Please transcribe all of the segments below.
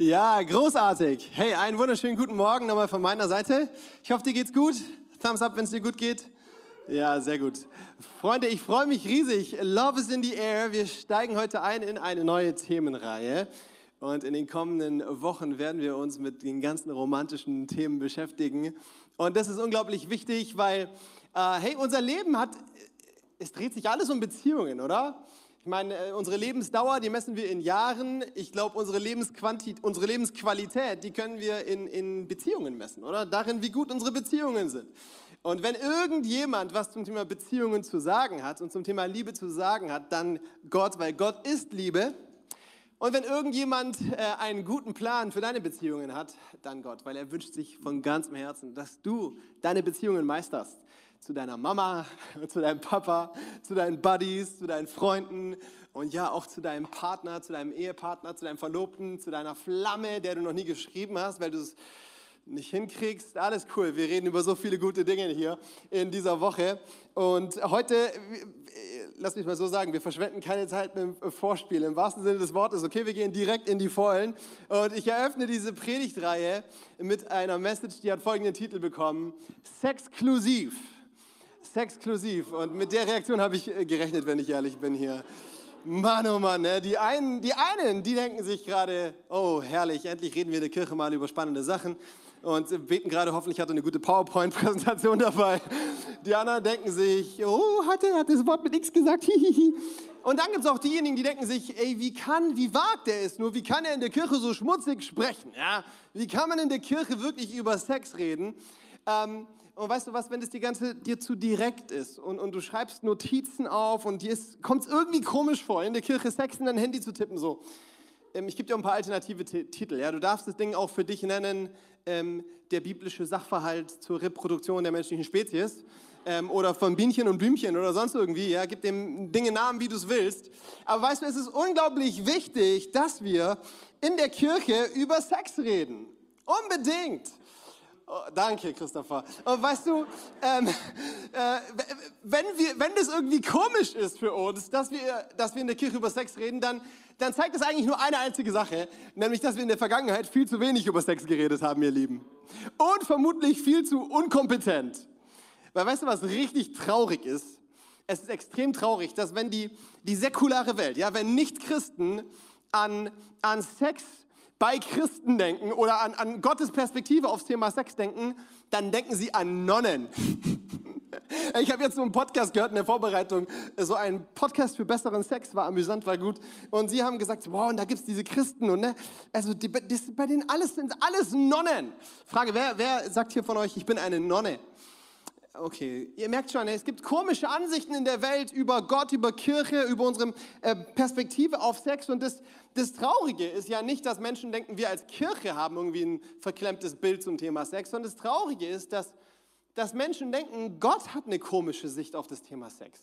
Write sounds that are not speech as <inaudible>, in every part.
Ja, großartig. Hey, einen wunderschönen guten Morgen nochmal von meiner Seite. Ich hoffe, dir geht's gut. Thumbs up, wenn es dir gut geht. Ja, sehr gut. Freunde, ich freue mich riesig. Love is in the air. Wir steigen heute ein in eine neue Themenreihe. Und in den kommenden Wochen werden wir uns mit den ganzen romantischen Themen beschäftigen. Und das ist unglaublich wichtig, weil, äh, hey, unser Leben hat, es dreht sich alles um Beziehungen, oder? Ich meine, äh, unsere Lebensdauer, die messen wir in Jahren. Ich glaube, unsere, unsere Lebensqualität, die können wir in, in Beziehungen messen, oder? Darin, wie gut unsere Beziehungen sind. Und wenn irgendjemand was zum Thema Beziehungen zu sagen hat und zum Thema Liebe zu sagen hat, dann Gott, weil Gott ist Liebe. Und wenn irgendjemand äh, einen guten Plan für deine Beziehungen hat, dann Gott, weil er wünscht sich von ganzem Herzen, dass du deine Beziehungen meisterst zu deiner Mama, <laughs> zu deinem Papa, zu deinen Buddies, zu deinen Freunden und ja auch zu deinem Partner, zu deinem Ehepartner, zu deinem Verlobten, zu deiner Flamme, der du noch nie geschrieben hast, weil du es nicht hinkriegst. Alles cool. Wir reden über so viele gute Dinge hier in dieser Woche. Und heute, lass mich mal so sagen, wir verschwenden keine Zeit mit dem Vorspiel. Im wahrsten Sinne des Wortes. Okay, wir gehen direkt in die Vollen. Und ich eröffne diese Predigtreihe mit einer Message, die hat folgenden Titel bekommen. Sexklusiv sexklusiv. Und mit der Reaktion habe ich äh, gerechnet, wenn ich ehrlich bin hier. Mann, oh Mann, ne? die, einen, die einen, die denken sich gerade, oh herrlich, endlich reden wir in der Kirche mal über spannende Sachen und beten gerade, hoffentlich hat er eine gute PowerPoint-Präsentation <laughs> dabei. Die anderen denken sich, oh, hat er hat das Wort mit X gesagt, <laughs> Und dann gibt es auch diejenigen, die denken sich, ey, wie kann, wie wagt er es nur, wie kann er in der Kirche so schmutzig sprechen? Ja? Wie kann man in der Kirche wirklich über Sex reden? Ähm, und weißt du was, wenn das die ganze dir zu direkt ist und, und du schreibst Notizen auf und dir kommt es irgendwie komisch vor, in der Kirche Sex in dein Handy zu tippen, so. Ähm, ich gebe dir ein paar alternative Titel. Ja? Du darfst das Ding auch für dich nennen, ähm, der biblische Sachverhalt zur Reproduktion der menschlichen Spezies. Ähm, oder von Bienchen und Blümchen oder sonst irgendwie. Ja? Gib dem Dinge Namen, wie du es willst. Aber weißt du, es ist unglaublich wichtig, dass wir in der Kirche über Sex reden. Unbedingt. Oh, danke, Christopher. Und weißt du, ähm, äh, wenn, wir, wenn das irgendwie komisch ist für uns, dass wir, dass wir in der Kirche über Sex reden, dann, dann zeigt das eigentlich nur eine einzige Sache, nämlich, dass wir in der Vergangenheit viel zu wenig über Sex geredet haben, ihr Lieben. Und vermutlich viel zu unkompetent. Weil weißt du, was richtig traurig ist? Es ist extrem traurig, dass wenn die, die säkulare Welt, ja, wenn Nicht-Christen an, an Sex bei Christen denken oder an, an Gottes Perspektive aufs Thema Sex denken, dann denken sie an Nonnen. <laughs> Ich habe jetzt so einen Podcast gehört in der Vorbereitung, so ein Podcast für besseren Sex, war amüsant, war gut. Und sie haben gesagt, wow, und da gibt es diese Christen und ne, also die, die, bei denen alles sind alles Nonnen. Frage, wer, wer sagt hier von euch, ich bin eine Nonne? Okay, ihr merkt schon, es gibt komische Ansichten in der Welt über Gott, über Kirche, über unsere äh, Perspektive auf Sex. Und das, das Traurige ist ja nicht, dass Menschen denken, wir als Kirche haben irgendwie ein verklemmtes Bild zum Thema Sex, sondern das Traurige ist, dass, dass Menschen denken, Gott hat eine komische Sicht auf das Thema Sex.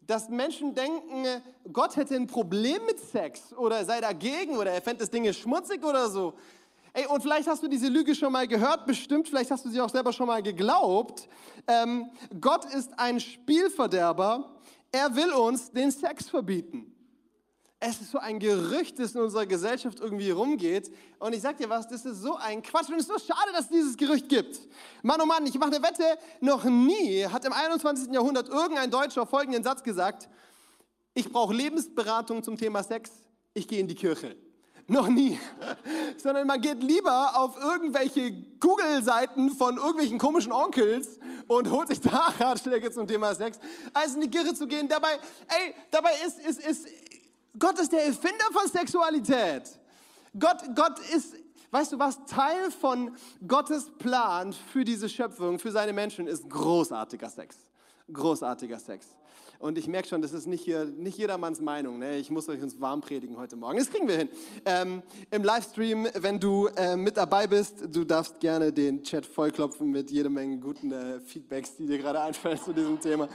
Dass Menschen denken, Gott hätte ein Problem mit Sex oder sei dagegen oder er fände das Ding schmutzig oder so. Ey, und vielleicht hast du diese Lüge schon mal gehört, bestimmt, vielleicht hast du sie auch selber schon mal geglaubt. Ähm, Gott ist ein Spielverderber. Er will uns den Sex verbieten. Es ist so ein Gerücht, das in unserer Gesellschaft irgendwie rumgeht. Und ich sag dir was, das ist so ein Quatsch. Und es ist so schade, dass es dieses Gerücht gibt. Mann, oh Mann, ich mache eine Wette, noch nie hat im 21. Jahrhundert irgendein Deutscher folgenden Satz gesagt, ich brauche Lebensberatung zum Thema Sex, ich gehe in die Kirche. Noch nie. Sondern man geht lieber auf irgendwelche Google-Seiten von irgendwelchen komischen Onkels und holt sich da <laughs> Ratschläge zum Thema Sex, als in die Kirche zu gehen. Dabei, ey, dabei ist, ist, ist, Gott ist der Erfinder von Sexualität. Gott, Gott ist, weißt du was, Teil von Gottes Plan für diese Schöpfung, für seine Menschen ist großartiger Sex. Großartiger Sex. Und ich merke schon, das ist nicht, hier, nicht jedermanns Meinung. Ne? Ich muss euch uns warm predigen heute Morgen. Das kriegen wir hin. Ähm, Im Livestream, wenn du äh, mit dabei bist, du darfst gerne den Chat vollklopfen mit jede Menge guten äh, Feedbacks, die dir gerade <laughs> einfallen zu diesem Thema.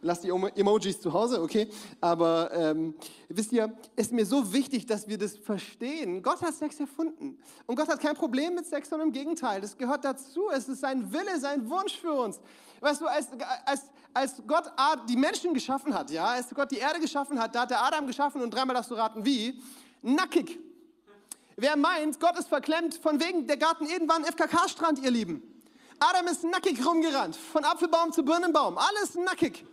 Lass die Emojis zu Hause, okay? Aber ähm, wisst ihr, ist mir so wichtig, dass wir das verstehen. Gott hat Sex erfunden. Und Gott hat kein Problem mit Sex, sondern im Gegenteil. Das gehört dazu. Es ist sein Wille, sein Wunsch für uns. Weißt du, als, als, als Gott die Menschen geschaffen hat, ja, als Gott die Erde geschaffen hat, da hat er Adam geschaffen und dreimal darfst du raten, wie? Nackig. Wer meint, Gott ist verklemmt, von wegen der Garten Eden war ein FKK-Strand, ihr Lieben. Adam ist nackig rumgerannt, von Apfelbaum zu Birnenbaum, alles nackig.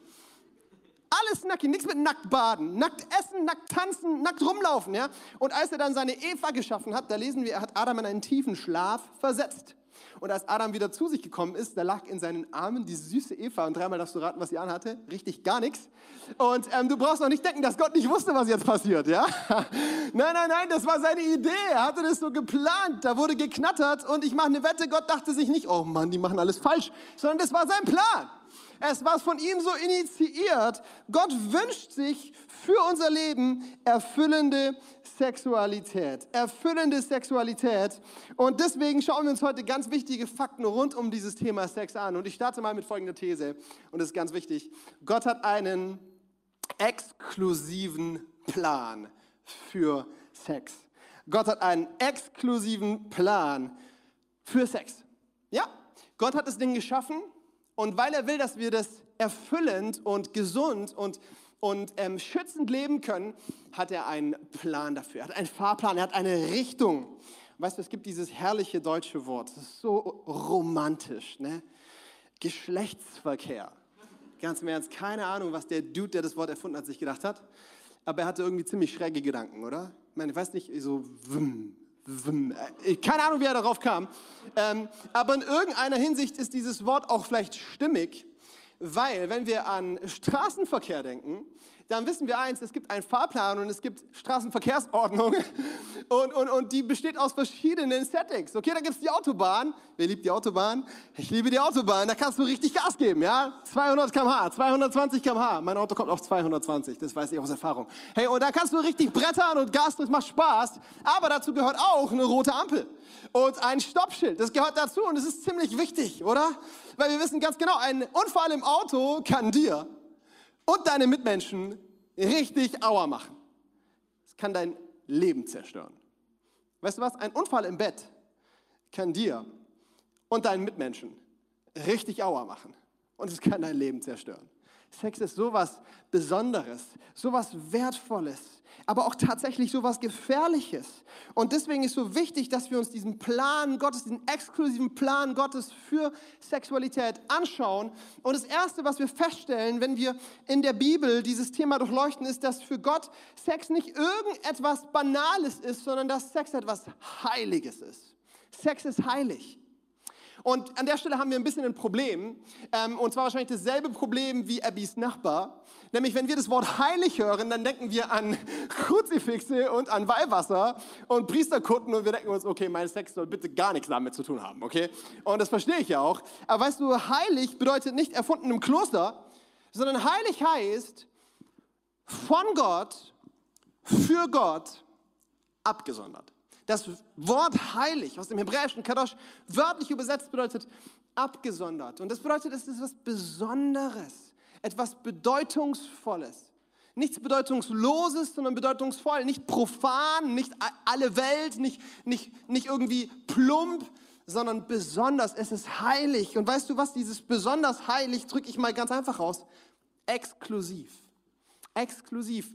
Alles nackig, nichts mit nackt baden, nackt essen, nackt tanzen, nackt rumlaufen, ja. Und als er dann seine Eva geschaffen hat, da lesen wir, er hat Adam in einen tiefen Schlaf versetzt. Und als Adam wieder zu sich gekommen ist, da lag in seinen Armen die süße Eva. Und dreimal darfst du raten, was sie anhatte. Richtig gar nichts. Und ähm, du brauchst noch nicht denken, dass Gott nicht wusste, was jetzt passiert. Ja? <laughs> nein, nein, nein, das war seine Idee. Er hatte das so geplant. Da wurde geknattert. Und ich mache eine Wette, Gott dachte sich nicht, oh Mann, die machen alles falsch. Sondern das war sein Plan. Es war von ihm so initiiert. Gott wünscht sich für unser Leben erfüllende Sexualität. Erfüllende Sexualität. Und deswegen schauen wir uns heute ganz wichtige Fakten rund um dieses Thema Sex an. Und ich starte mal mit folgender These. Und das ist ganz wichtig. Gott hat einen exklusiven Plan für Sex. Gott hat einen exklusiven Plan für Sex. Ja, Gott hat das Ding geschaffen und weil er will, dass wir das erfüllend und gesund und, und ähm, schützend leben können, hat er einen Plan dafür. Er hat einen Fahrplan, er hat eine Richtung. Weißt du, es gibt dieses herrliche deutsche Wort, das ist so romantisch, ne? Geschlechtsverkehr. Ganz im Ernst, keine Ahnung, was der Dude, der das Wort erfunden hat, sich gedacht hat. Aber er hatte irgendwie ziemlich schräge Gedanken, oder? Ich meine, ich weiß nicht, so, wum, keine Ahnung, wie er darauf kam. Ähm, aber in irgendeiner Hinsicht ist dieses Wort auch vielleicht stimmig, weil wenn wir an Straßenverkehr denken, dann wissen wir eins, es gibt einen Fahrplan und es gibt Straßenverkehrsordnung <laughs> und, und, und die besteht aus verschiedenen Settings. Okay, da gibt es die Autobahn. Wer liebt die Autobahn? Ich liebe die Autobahn. Da kannst du richtig Gas geben, ja? 200 km/h, 220 km/h. Mein Auto kommt auf 220, das weiß ich aus Erfahrung. Hey, und da kannst du richtig brettern und Gas, das macht Spaß. Aber dazu gehört auch eine rote Ampel und ein Stoppschild. Das gehört dazu und es ist ziemlich wichtig, oder? Weil wir wissen ganz genau, ein Unfall im Auto kann dir und deine Mitmenschen richtig Auer machen. Es kann dein Leben zerstören. Weißt du was? Ein Unfall im Bett kann dir und deinen Mitmenschen richtig Auer machen. Und es kann dein Leben zerstören. Sex ist sowas Besonderes, sowas Wertvolles, aber auch tatsächlich sowas Gefährliches. Und deswegen ist so wichtig, dass wir uns diesen Plan Gottes, diesen exklusiven Plan Gottes für Sexualität anschauen. Und das Erste, was wir feststellen, wenn wir in der Bibel dieses Thema durchleuchten, ist, dass für Gott Sex nicht irgendetwas Banales ist, sondern dass Sex etwas Heiliges ist. Sex ist heilig. Und an der Stelle haben wir ein bisschen ein Problem, ähm, und zwar wahrscheinlich dasselbe Problem wie Abbys Nachbar. Nämlich, wenn wir das Wort heilig hören, dann denken wir an <laughs> Kruzifixe und an Weihwasser und Priesterkutten und wir denken uns, okay, mein Sex soll bitte gar nichts damit zu tun haben, okay? Und das verstehe ich ja auch. Aber weißt du, heilig bedeutet nicht erfunden im Kloster, sondern heilig heißt von Gott, für Gott, abgesondert. Das Wort heilig aus dem hebräischen Kadosh wörtlich übersetzt bedeutet abgesondert. Und das bedeutet, es ist etwas Besonderes, etwas Bedeutungsvolles. Nichts Bedeutungsloses, sondern bedeutungsvoll. Nicht profan, nicht alle Welt, nicht, nicht, nicht irgendwie plump, sondern besonders. Es ist heilig. Und weißt du was, dieses besonders heilig drücke ich mal ganz einfach aus. Exklusiv exklusiv.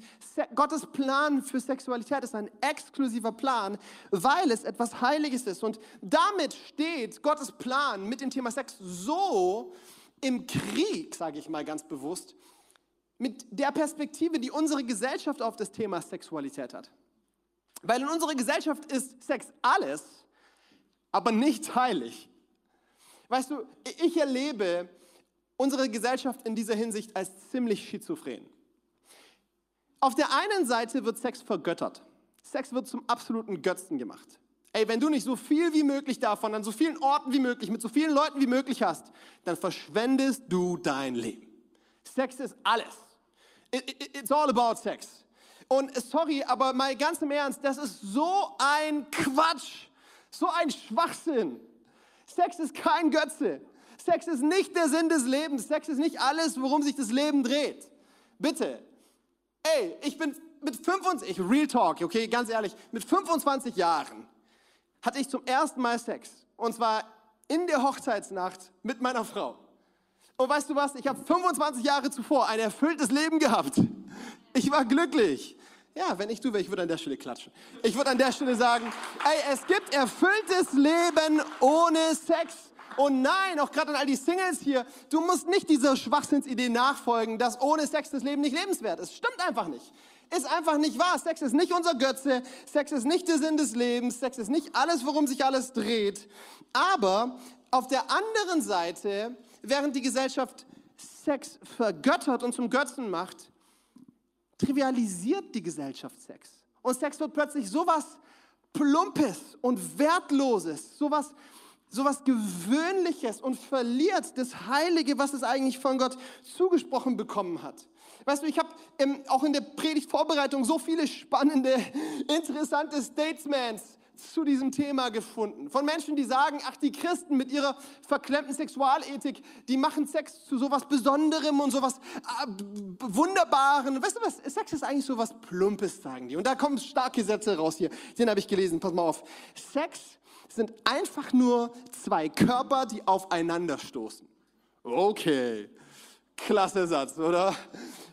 Gottes Plan für Sexualität ist ein exklusiver Plan, weil es etwas Heiliges ist. Und damit steht Gottes Plan mit dem Thema Sex so im Krieg, sage ich mal ganz bewusst, mit der Perspektive, die unsere Gesellschaft auf das Thema Sexualität hat. Weil in unserer Gesellschaft ist Sex alles, aber nicht heilig. Weißt du, ich erlebe unsere Gesellschaft in dieser Hinsicht als ziemlich schizophren. Auf der einen Seite wird Sex vergöttert. Sex wird zum absoluten Götzen gemacht. Ey, wenn du nicht so viel wie möglich davon an so vielen Orten wie möglich, mit so vielen Leuten wie möglich hast, dann verschwendest du dein Leben. Sex ist alles. It's all about sex. Und sorry, aber mal ganz im Ernst, das ist so ein Quatsch, so ein Schwachsinn. Sex ist kein Götze. Sex ist nicht der Sinn des Lebens. Sex ist nicht alles, worum sich das Leben dreht. Bitte, Ey, ich bin mit 25, Real Talk, okay, ganz ehrlich, mit 25 Jahren hatte ich zum ersten Mal Sex. Und zwar in der Hochzeitsnacht mit meiner Frau. Und weißt du was, ich habe 25 Jahre zuvor ein erfülltes Leben gehabt. Ich war glücklich. Ja, wenn ich du wäre, ich würde an der Stelle klatschen. Ich würde an der Stelle sagen, ey, es gibt erfülltes Leben ohne Sex. Und nein, auch gerade an all die Singles hier, du musst nicht dieser Schwachsinnsidee nachfolgen, dass ohne Sex das Leben nicht lebenswert ist. Stimmt einfach nicht. Ist einfach nicht wahr. Sex ist nicht unser Götze. Sex ist nicht der Sinn des Lebens. Sex ist nicht alles, worum sich alles dreht. Aber auf der anderen Seite, während die Gesellschaft Sex vergöttert und zum Götzen macht, trivialisiert die Gesellschaft Sex. Und Sex wird plötzlich sowas Plumpes und Wertloses, sowas, sowas Gewöhnliches und verliert das Heilige, was es eigentlich von Gott zugesprochen bekommen hat. Weißt du, ich habe ähm, auch in der Predigtvorbereitung so viele spannende, <laughs> interessante Statesmans zu diesem Thema gefunden. Von Menschen, die sagen, ach, die Christen mit ihrer verklemmten Sexualethik, die machen Sex zu sowas Besonderem und sowas äh, Wunderbaren. Weißt du was? Sex ist eigentlich sowas Plumpes, sagen die. Und da kommen starke Sätze raus hier. Den habe ich gelesen. Pass mal auf. Sex sind einfach nur zwei Körper, die aufeinander stoßen. Okay. Klasse Satz, oder?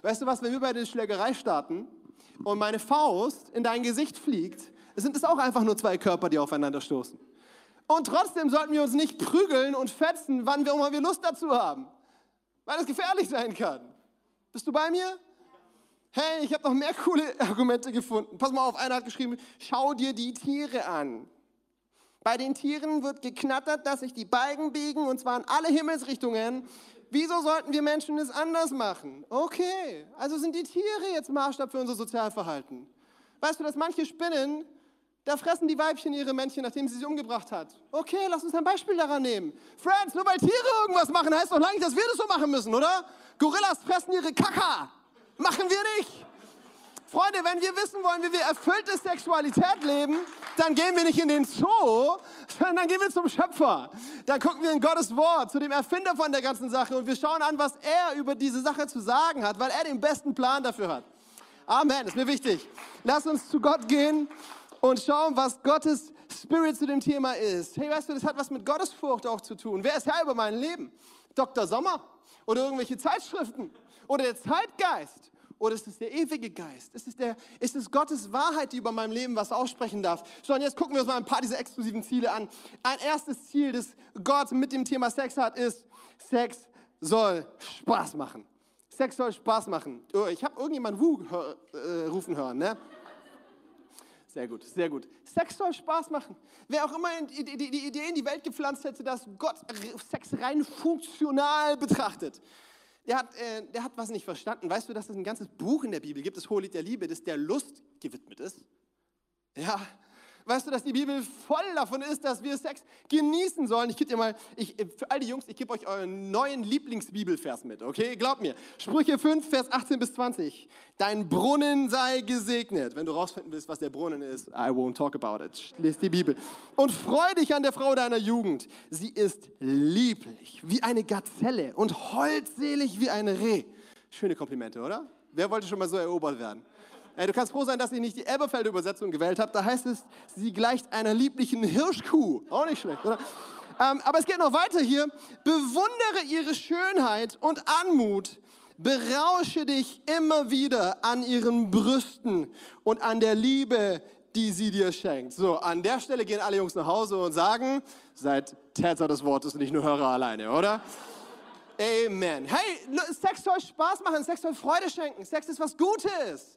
Weißt du was, wenn wir bei der Schlägerei starten und meine Faust in dein Gesicht fliegt, sind es auch einfach nur zwei Körper, die aufeinander stoßen. Und trotzdem sollten wir uns nicht prügeln und fetzen, wann wir immer wir Lust dazu haben, weil es gefährlich sein kann. Bist du bei mir? Hey, ich habe noch mehr coole Argumente gefunden. Pass mal auf, einer hat geschrieben, schau dir die Tiere an. Bei den Tieren wird geknattert, dass sich die Balken biegen und zwar in alle Himmelsrichtungen. Wieso sollten wir Menschen es anders machen? Okay, also sind die Tiere jetzt Maßstab für unser Sozialverhalten. Weißt du, dass manche Spinnen, da fressen die Weibchen ihre Männchen, nachdem sie sie umgebracht hat. Okay, lass uns ein Beispiel daran nehmen. Friends, nur weil Tiere irgendwas machen, heißt doch lange nicht, dass wir das so machen müssen, oder? Gorillas fressen ihre Kaka. Machen wir nicht. Freunde, wenn wir wissen wollen, wie wir erfüllte Sexualität leben, dann gehen wir nicht in den Zoo, sondern dann gehen wir zum Schöpfer. Dann gucken wir in Gottes Wort, zu dem Erfinder von der ganzen Sache und wir schauen an, was er über diese Sache zu sagen hat, weil er den besten Plan dafür hat. Amen, ist mir wichtig. Lass uns zu Gott gehen und schauen, was Gottes Spirit zu dem Thema ist. Hey, weißt du, das hat was mit Gottesfurcht auch zu tun. Wer ist Herr über mein Leben? Dr. Sommer oder irgendwelche Zeitschriften oder der Zeitgeist oder ist es der ewige Geist? Ist es, der, ist es Gottes Wahrheit, die über meinem Leben was aussprechen darf? So, und jetzt gucken wir uns mal ein paar dieser exklusiven Ziele an. Ein erstes Ziel, das Gott mit dem Thema Sex hat, ist, Sex soll Spaß machen. Sex soll Spaß machen. Oh, ich habe irgendjemanden Wu hör, äh, rufen hören, ne? Sehr gut, sehr gut. Sex soll Spaß machen. Wer auch immer die Idee in die Welt gepflanzt hätte, dass Gott Sex rein funktional betrachtet, der hat, äh, der hat was nicht verstanden. Weißt du, dass es ein ganzes Buch in der Bibel gibt, das Hohelied der Liebe, das der Lust gewidmet ist? Ja, Weißt du, dass die Bibel voll davon ist, dass wir Sex genießen sollen? Ich gebe dir mal, ich, für all die Jungs, ich gebe euch euren neuen Lieblingsbibelvers mit, okay? Glaubt mir. Sprüche 5, Vers 18 bis 20. Dein Brunnen sei gesegnet. Wenn du rausfinden willst, was der Brunnen ist, I won't talk about it. Lies die Bibel. Und freu dich an der Frau deiner Jugend. Sie ist lieblich wie eine Gazelle und holdselig wie ein Reh. Schöne Komplimente, oder? Wer wollte schon mal so erobert werden? Du kannst froh sein, dass ich nicht die Elberfelder Übersetzung gewählt habe. Da heißt es, sie gleicht einer lieblichen Hirschkuh. Auch nicht schlecht, oder? Ähm, aber es geht noch weiter hier. Bewundere ihre Schönheit und Anmut. Berausche dich immer wieder an ihren Brüsten und an der Liebe, die sie dir schenkt. So, an der Stelle gehen alle Jungs nach Hause und sagen, seid Täter des Wortes und nicht nur Hörer alleine, oder? Amen. Hey, Sex soll Spaß machen, Sex soll Freude schenken. Sex ist was Gutes.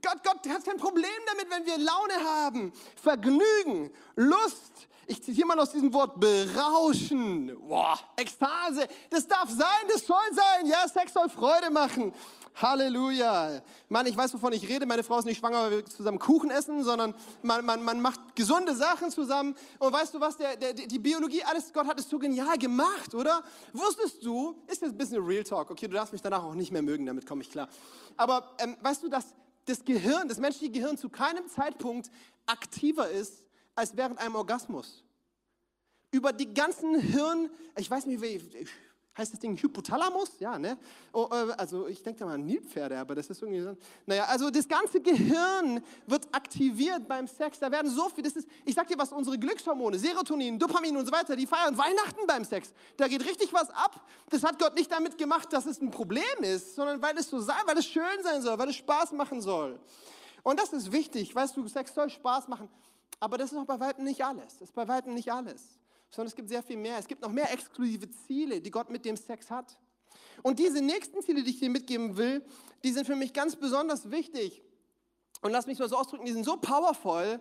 Gott, Gott hat kein Problem damit, wenn wir Laune haben, Vergnügen, Lust. Ich zitiere mal aus diesem Wort berauschen. Boah, Ekstase. Das darf sein, das soll sein. Ja, Sex soll Freude machen. Halleluja. Mann, ich weiß, wovon ich rede. Meine Frau ist nicht schwanger, weil wir zusammen Kuchen essen, sondern man, man, man macht gesunde Sachen zusammen. Und weißt du was, der, der, die Biologie, alles, Gott hat es so genial gemacht, oder? Wusstest du, ist jetzt ein bisschen Real Talk, okay, du darfst mich danach auch nicht mehr mögen, damit komme ich klar. Aber ähm, weißt du, dass das Gehirn, das menschliche Gehirn zu keinem Zeitpunkt aktiver ist als während einem Orgasmus. Über die ganzen Hirn, ich weiß nicht, wie, heißt das Ding Hypothalamus? Ja, ne? Oh, äh, also ich denke da mal an Nilpferde, aber das ist irgendwie so. Naja, also das ganze Gehirn wird aktiviert beim Sex. Da werden so viel, das ist, ich sag dir was, unsere Glückshormone, Serotonin, Dopamin und so weiter, die feiern Weihnachten beim Sex. Da geht richtig was ab. Das hat Gott nicht damit gemacht, dass es ein Problem ist, sondern weil es so sein, weil es schön sein soll, weil es Spaß machen soll. Und das ist wichtig, weißt du, Sex soll Spaß machen, aber das ist auch bei weitem nicht alles. Das ist bei weitem nicht alles, sondern es gibt sehr viel mehr. Es gibt noch mehr exklusive Ziele, die Gott mit dem Sex hat. Und diese nächsten Ziele, die ich dir mitgeben will, die sind für mich ganz besonders wichtig. Und lass mich mal so ausdrücken, die sind so powerful,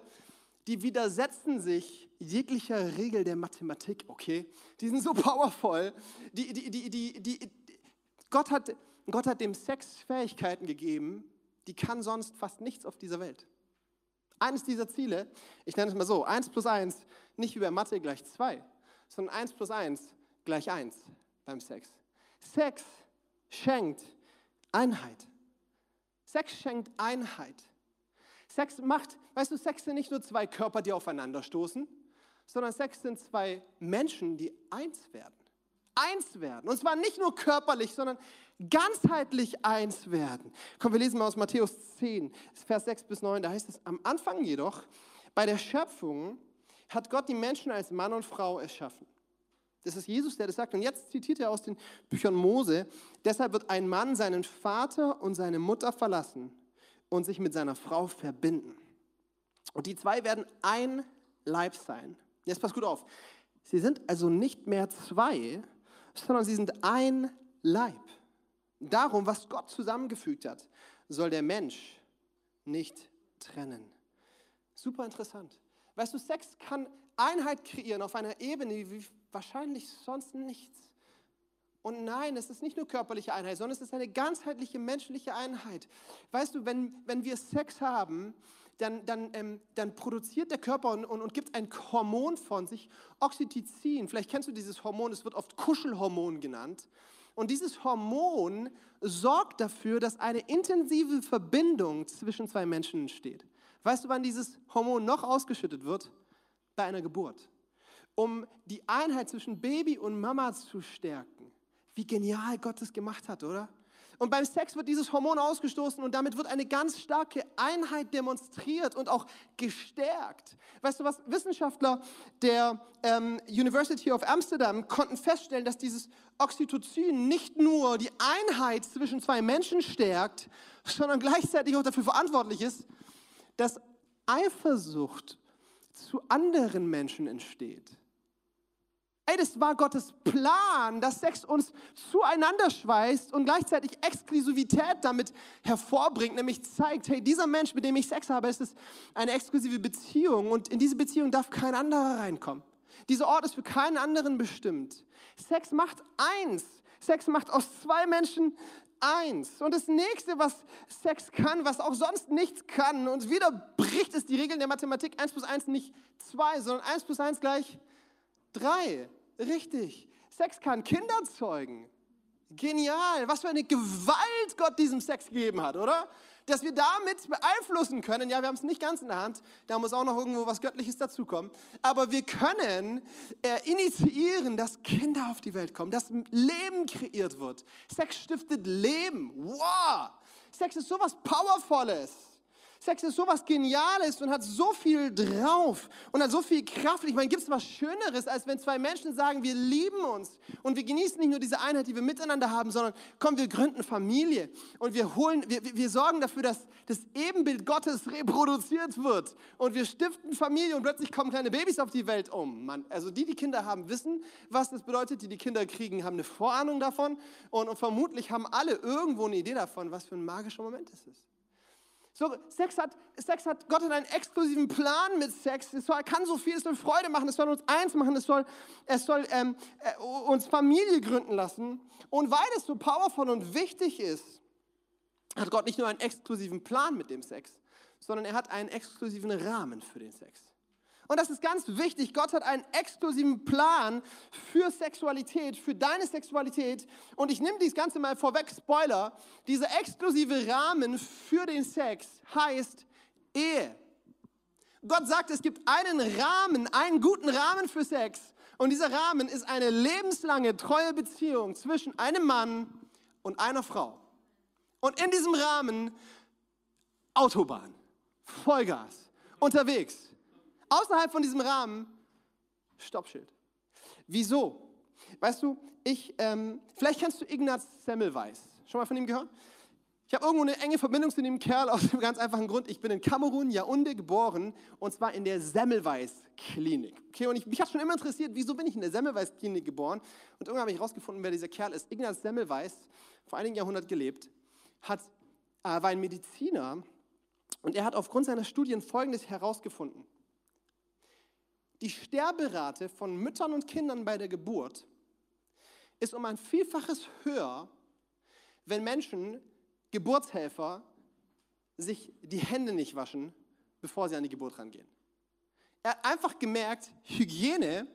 die widersetzen sich jeglicher Regel der Mathematik, okay? Die sind so <laughs> powerful. Die, die, die, die, die, Gott, hat, Gott hat dem Sex Fähigkeiten gegeben, die kann sonst fast nichts auf dieser Welt. Eines dieser Ziele, ich nenne es mal so, 1 plus 1, nicht wie bei Mathe gleich 2, sondern 1 plus 1 gleich 1 beim Sex. Sex schenkt Einheit. Sex schenkt Einheit. Sex macht, weißt du, Sex sind nicht nur zwei Körper, die aufeinanderstoßen, sondern Sex sind zwei Menschen, die eins werden. Eins werden. Und zwar nicht nur körperlich, sondern ganzheitlich eins werden. Komm, wir lesen mal aus Matthäus 10, Vers 6 bis 9. Da heißt es, am Anfang jedoch, bei der Schöpfung hat Gott die Menschen als Mann und Frau erschaffen. Das ist Jesus, der das sagt. Und jetzt zitiert er aus den Büchern Mose. Deshalb wird ein Mann seinen Vater und seine Mutter verlassen und sich mit seiner Frau verbinden. Und die zwei werden ein Leib sein. Jetzt pass gut auf. Sie sind also nicht mehr zwei, sondern sie sind ein Leib. Darum, was Gott zusammengefügt hat, soll der Mensch nicht trennen. Super interessant. Weißt du, Sex kann Einheit kreieren auf einer Ebene wie wahrscheinlich sonst nichts. Und nein, es ist nicht nur körperliche Einheit, sondern es ist eine ganzheitliche menschliche Einheit. Weißt du, wenn, wenn wir Sex haben, dann, dann, ähm, dann produziert der Körper und, und, und, gibt ein Hormon von sich, Oxytocin. Vielleicht kennst du dieses Hormon, es wird oft Kuschelhormon genannt. Und dieses Hormon sorgt dafür, dass eine intensive Verbindung zwischen zwei Menschen entsteht. Weißt du, wann dieses Hormon noch ausgeschüttet wird? Bei einer Geburt. Um die Einheit zwischen Baby und Mama zu stärken. Wie genial Gott es gemacht hat, oder? Und beim Sex wird dieses Hormon ausgestoßen und damit wird eine ganz starke Einheit demonstriert und auch gestärkt. Weißt du was? Wissenschaftler der ähm, University of Amsterdam konnten feststellen, dass dieses Oxytocin nicht nur die Einheit zwischen zwei Menschen stärkt, sondern gleichzeitig auch dafür verantwortlich ist, dass Eifersucht zu anderen Menschen entsteht. Ey, das war Gottes Plan, dass Sex uns zueinander schweißt und gleichzeitig Exklusivität damit hervorbringt, nämlich zeigt, hey, dieser Mensch, mit dem ich Sex habe, ist es eine exklusive Beziehung und in diese Beziehung darf kein anderer reinkommen. Dieser Ort ist für keinen anderen bestimmt. Sex macht eins. Sex macht aus zwei Menschen eins. Und das nächste, was Sex kann, was auch sonst nichts kann, und wieder bricht es die Regeln der Mathematik, eins plus eins nicht zwei, sondern eins plus eins gleich Drei, richtig. Sex kann Kinder zeugen. Genial. Was für eine Gewalt Gott diesem Sex gegeben hat, oder? Dass wir damit beeinflussen können. Ja, wir haben es nicht ganz in der Hand. Da muss auch noch irgendwo was Göttliches dazukommen. Aber wir können äh, initiieren, dass Kinder auf die Welt kommen, dass Leben kreiert wird. Sex stiftet Leben. Wow. Sex ist sowas Powervolles. Sex ist sowas Geniales und hat so viel drauf und hat so viel Kraft. Ich meine, gibt es was Schöneres, als wenn zwei Menschen sagen, wir lieben uns und wir genießen nicht nur diese Einheit, die wir miteinander haben, sondern komm, wir gründen Familie und wir holen, wir, wir sorgen dafür, dass das Ebenbild Gottes reproduziert wird und wir stiften Familie und plötzlich kommen kleine Babys auf die Welt um. Man, also die, die Kinder haben, wissen, was das bedeutet. Die, die Kinder kriegen, haben eine Vorahnung davon und, und vermutlich haben alle irgendwo eine Idee davon, was für ein magischer Moment es ist. So, Sex hat, Sex hat, Gott hat einen exklusiven Plan mit Sex. Es soll, kann so viel, es soll Freude machen, es soll uns eins machen, es soll, es soll ähm, äh, uns Familie gründen lassen. Und weil es so powerful und wichtig ist, hat Gott nicht nur einen exklusiven Plan mit dem Sex, sondern er hat einen exklusiven Rahmen für den Sex. Und das ist ganz wichtig. Gott hat einen exklusiven Plan für Sexualität, für deine Sexualität. Und ich nehme dies Ganze mal vorweg, Spoiler. Dieser exklusive Rahmen für den Sex heißt Ehe. Gott sagt, es gibt einen Rahmen, einen guten Rahmen für Sex. Und dieser Rahmen ist eine lebenslange, treue Beziehung zwischen einem Mann und einer Frau. Und in diesem Rahmen Autobahn, Vollgas, unterwegs. Außerhalb von diesem Rahmen, Stoppschild. Wieso? Weißt du, ich, ähm, vielleicht kennst du Ignaz Semmelweis. Schon mal von ihm gehört? Ich habe irgendwo eine enge Verbindung zu dem Kerl aus dem ganz einfachen Grund. Ich bin in Kamerun, Yaoundé geboren und zwar in der Semmelweis-Klinik. Okay, und ich, mich hat schon immer interessiert, wieso bin ich in der Semmelweis-Klinik geboren? Und irgendwann habe ich herausgefunden, wer dieser Kerl ist. Ignaz Semmelweis, vor einigen Jahrhunderten gelebt, hat, äh, war ein Mediziner und er hat aufgrund seiner Studien Folgendes herausgefunden. Die Sterberate von Müttern und Kindern bei der Geburt ist um ein Vielfaches höher, wenn Menschen Geburtshelfer sich die Hände nicht waschen, bevor sie an die Geburt rangehen. Er hat einfach gemerkt, Hygiene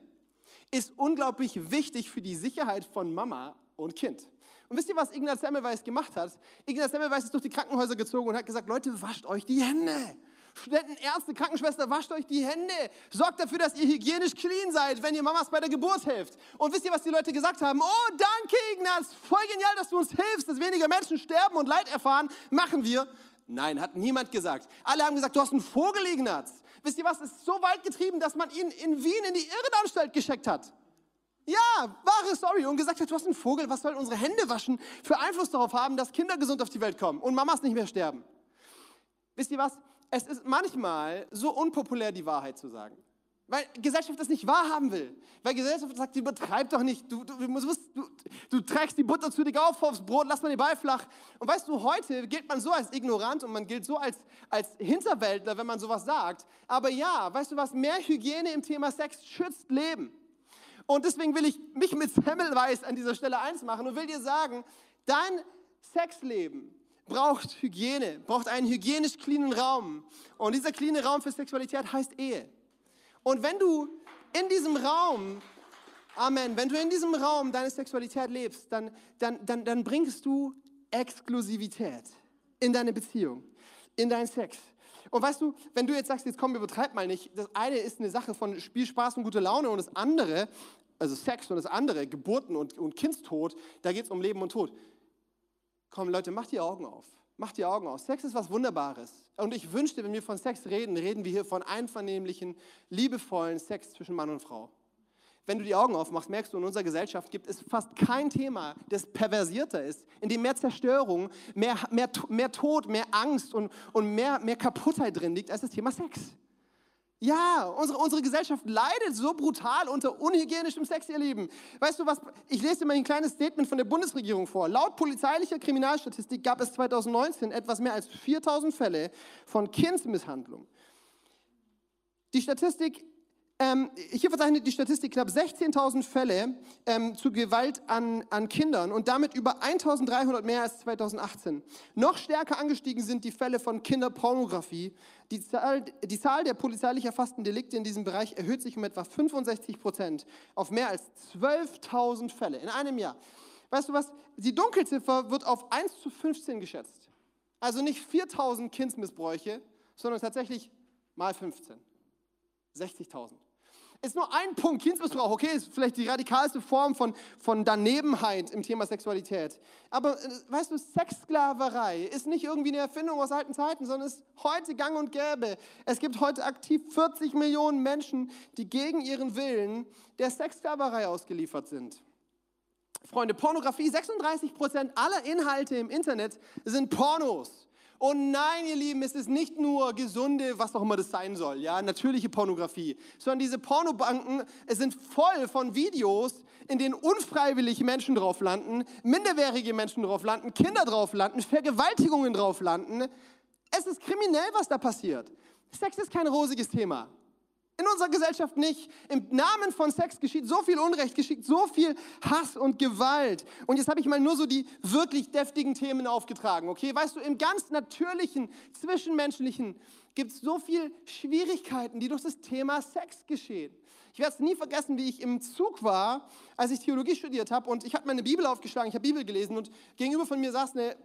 ist unglaublich wichtig für die Sicherheit von Mama und Kind. Und wisst ihr, was Ignaz Semmelweis gemacht hat? Ignaz Semmelweis ist durch die Krankenhäuser gezogen und hat gesagt, Leute, wascht euch die Hände. Studenten, Ärzte, Krankenschwester, wascht euch die Hände. Sorgt dafür, dass ihr hygienisch clean seid, wenn ihr Mamas bei der Geburt helft. Und wisst ihr, was die Leute gesagt haben? Oh, danke, Ignaz. Voll genial, dass du uns hilfst, dass weniger Menschen sterben und Leid erfahren. Machen wir. Nein, hat niemand gesagt. Alle haben gesagt, du hast einen Vogel, Ignaz. Wisst ihr was? Es ist so weit getrieben, dass man ihn in Wien in die Irrenanstalt geschickt hat. Ja, wahre Story. Und gesagt hat, du hast einen Vogel, was soll unsere Hände waschen für Einfluss darauf haben, dass Kinder gesund auf die Welt kommen und Mamas nicht mehr sterben. Wisst ihr was? Es ist manchmal so unpopulär, die Wahrheit zu sagen. Weil Gesellschaft das nicht wahrhaben will. Weil Gesellschaft sagt, die übertreibt doch nicht. Du, du, du, du, trägst die Butter zu dick auf aufs Brot, lass mal den Ball flach. Und weißt du, heute gilt man so als ignorant und man gilt so als, als Hinterwäldler, wenn man sowas sagt. Aber ja, weißt du was, mehr Hygiene im Thema Sex schützt Leben. Und deswegen will ich mich mit Semmelweis an dieser Stelle eins machen und will dir sagen, dein Sexleben braucht Hygiene, braucht einen hygienisch cleanen Raum. Und dieser cleane Raum für Sexualität heißt Ehe. Und wenn du in diesem Raum, Amen, wenn du in diesem Raum deine Sexualität lebst, dann, dann, dann, dann bringst du Exklusivität in deine Beziehung, in deinen Sex. Und weißt du, wenn du jetzt sagst, jetzt komm, übertreib mal nicht, das eine ist eine Sache von Spielspaß und gute Laune und das andere, also Sex und das andere, Geburten und, und Kindstod, da geht es um Leben und Tod. Komm, Leute, macht die Augen auf. Macht die Augen auf. Sex ist was Wunderbares. Und ich wünschte, wenn wir von Sex reden, reden wir hier von einvernehmlichen, liebevollen Sex zwischen Mann und Frau. Wenn du die Augen aufmachst, merkst du, in unserer Gesellschaft gibt es fast kein Thema, das perversierter ist, in dem mehr Zerstörung, mehr, mehr, mehr Tod, mehr Angst und, und mehr, mehr Kaputtheit drin liegt, als das Thema Sex. Ja, unsere, unsere Gesellschaft leidet so brutal unter unhygienischem Sex, ihr Lieben. Weißt du was? Ich lese dir mal ein kleines Statement von der Bundesregierung vor. Laut polizeilicher Kriminalstatistik gab es 2019 etwas mehr als 4000 Fälle von Kindsmisshandlung. Die Statistik ähm, hier verzeichnet die Statistik knapp 16.000 Fälle ähm, zu Gewalt an, an Kindern und damit über 1.300 mehr als 2018. Noch stärker angestiegen sind die Fälle von Kinderpornografie. Die Zahl, die Zahl der polizeilich erfassten Delikte in diesem Bereich erhöht sich um etwa 65 Prozent auf mehr als 12.000 Fälle in einem Jahr. Weißt du was? Die Dunkelziffer wird auf 1 zu 15 geschätzt. Also nicht 4.000 Kindsmissbräuche, sondern tatsächlich mal 15. 60.000 ist nur ein Punkt, Kindsmissbrauch, okay, ist vielleicht die radikalste Form von, von Danebenheit im Thema Sexualität. Aber äh, weißt du, Sexsklaverei ist nicht irgendwie eine Erfindung aus alten Zeiten, sondern ist heute gang und gäbe. Es gibt heute aktiv 40 Millionen Menschen, die gegen ihren Willen der Sexsklaverei ausgeliefert sind. Freunde, Pornografie, 36 Prozent aller Inhalte im Internet sind Pornos. Und nein, ihr Lieben, es ist nicht nur gesunde, was auch immer das sein soll, ja, natürliche Pornografie, sondern diese Pornobanken es sind voll von Videos, in denen unfreiwillig Menschen drauf landen, minderjährige Menschen drauf landen, Kinder drauf landen, Vergewaltigungen drauf landen. Es ist kriminell, was da passiert. Sex ist kein rosiges Thema. In unserer Gesellschaft nicht. Im Namen von Sex geschieht so viel Unrecht, geschieht so viel Hass und Gewalt. Und jetzt habe ich mal nur so die wirklich deftigen Themen aufgetragen. Okay, weißt du, im ganz natürlichen, zwischenmenschlichen gibt es so viele Schwierigkeiten, die durch das Thema Sex geschehen. Ich werde es nie vergessen, wie ich im Zug war, als ich Theologie studiert habe und ich habe meine Bibel aufgeschlagen, ich habe Bibel gelesen und gegenüber von mir saß eine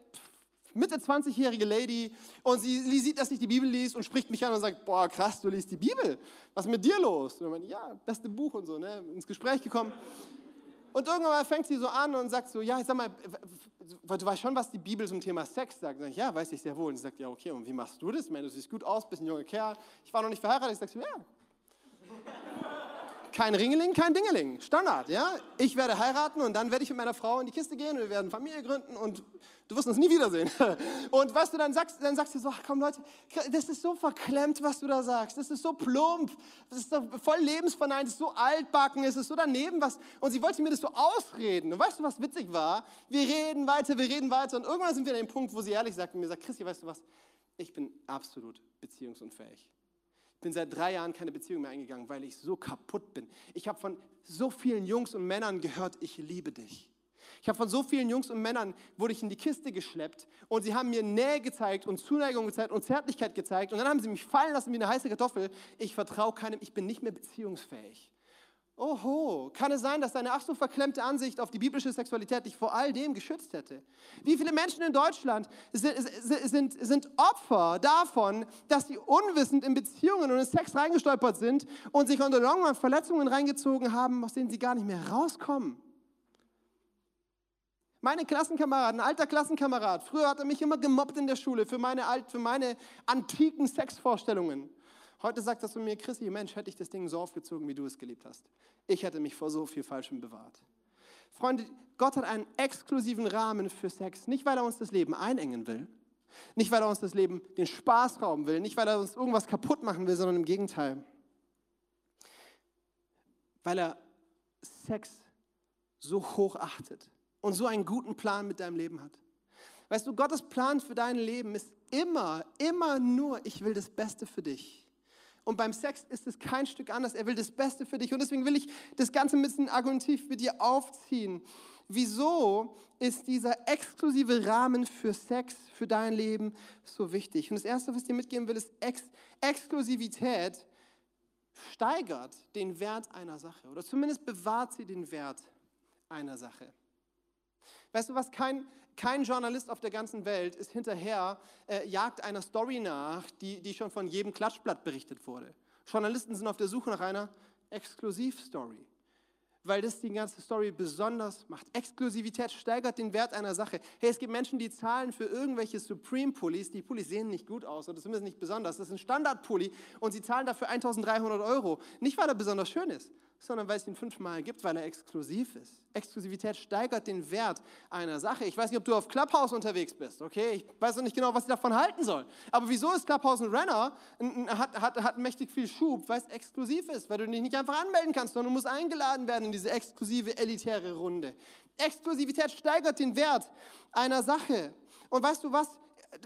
Mitte 20-jährige Lady und sie, sie, sieht, dass ich die Bibel liest und spricht mich an und sagt, boah, krass, du liest die Bibel. Was ist mit dir los? Und ich meine, ja, beste Buch und so, ne? ins Gespräch gekommen. Und irgendwann fängt sie so an und sagt so, ja, sag mal, du weißt schon, was die Bibel zum Thema Sex sagt. Ich, ja, weiß ich sehr wohl. Und sie sagt, ja, okay, und wie machst du das? Meine, du siehst gut aus, bist ein junger Kerl. Ich war noch nicht verheiratet. Ich sag so, ja. Kein Ringeling, kein Dingeling. Standard, ja? Ich werde heiraten und dann werde ich mit meiner Frau in die Kiste gehen und wir werden Familie gründen und du wirst uns nie wiedersehen. <laughs> Und weißt du, dann sagst, dann sagst du so, ach komm Leute, das ist so verklemmt, was du da sagst. Das ist so plump. Das ist so voll lebensverneint, das ist so altbacken, es ist so daneben was. Und sie wollte mir das so ausreden. Und weißt du, was witzig war? Wir reden weiter, wir reden weiter und irgendwann sind wir an dem Punkt, wo sie ehrlich sagt und mir sagt, Christi, weißt du was? Ich bin absolut beziehungsunfähig. Ich bin seit drei Jahren keine Beziehung mehr eingegangen, weil ich so kaputt bin. Ich habe von so vielen Jungs und Männern gehört, ich liebe dich. Ich habe von so vielen Jungs und Männern, wurde ich in die Kiste geschleppt und sie haben mir Nähe gezeigt und Zuneigung gezeigt und Zärtlichkeit gezeigt und dann haben sie mich fallen lassen wie eine heiße Kartoffel. Ich vertraue keinem, ich bin nicht mehr beziehungsfähig. Oho, kann es sein, dass deine ach so verklemmte Ansicht auf die biblische Sexualität dich vor all dem geschützt hätte? Wie viele Menschen in Deutschland sind, sind, sind Opfer davon, dass sie unwissend in Beziehungen und in Sex reingestolpert sind und sich unter Longman Verletzungen reingezogen haben, aus denen sie gar nicht mehr rauskommen? Meine Klassenkameraden, ein alter Klassenkamerad, früher hat er mich immer gemobbt in der Schule für meine, alt, für meine antiken Sexvorstellungen. Heute sagt das zu mir, Chrissy, Mensch, hätte ich das Ding so aufgezogen, wie du es geliebt hast. Ich hätte mich vor so viel Falschem bewahrt. Freunde, Gott hat einen exklusiven Rahmen für Sex. Nicht, weil er uns das Leben einengen will. Nicht, weil er uns das Leben den Spaß rauben will. Nicht, weil er uns irgendwas kaputt machen will, sondern im Gegenteil. Weil er Sex so hoch achtet und so einen guten Plan mit deinem Leben hat. Weißt du, Gottes Plan für dein Leben ist immer, immer nur, ich will das Beste für dich. Und beim Sex ist es kein Stück anders. Er will das Beste für dich. Und deswegen will ich das Ganze ein bisschen argumentativ mit dir aufziehen. Wieso ist dieser exklusive Rahmen für Sex, für dein Leben so wichtig? Und das Erste, was ich dir mitgeben will, ist, Ex Exklusivität steigert den Wert einer Sache. Oder zumindest bewahrt sie den Wert einer Sache. Weißt du was, kein, kein Journalist auf der ganzen Welt ist hinterher, äh, jagt einer Story nach, die, die schon von jedem Klatschblatt berichtet wurde. Journalisten sind auf der Suche nach einer Exklusivstory, weil das die ganze Story besonders macht. Exklusivität steigert den Wert einer Sache. Hey, es gibt Menschen, die zahlen für irgendwelche Supreme-Pullis. Die Pullis sehen nicht gut aus oder zumindest nicht besonders. Das ist ein Standard-Pulli und sie zahlen dafür 1300 Euro. Nicht, weil er besonders schön ist, sondern weil es ihn fünfmal gibt, weil er exklusiv ist. Exklusivität steigert den Wert einer Sache. Ich weiß nicht, ob du auf Clubhouse unterwegs bist, okay? Ich weiß noch nicht genau, was ich davon halten soll. Aber wieso ist Clubhouse ein Renner, hat, hat, hat mächtig viel Schub, weil es exklusiv ist, weil du dich nicht einfach anmelden kannst, sondern du musst eingeladen werden in diese exklusive, elitäre Runde. Exklusivität steigert den Wert einer Sache. Und weißt du was?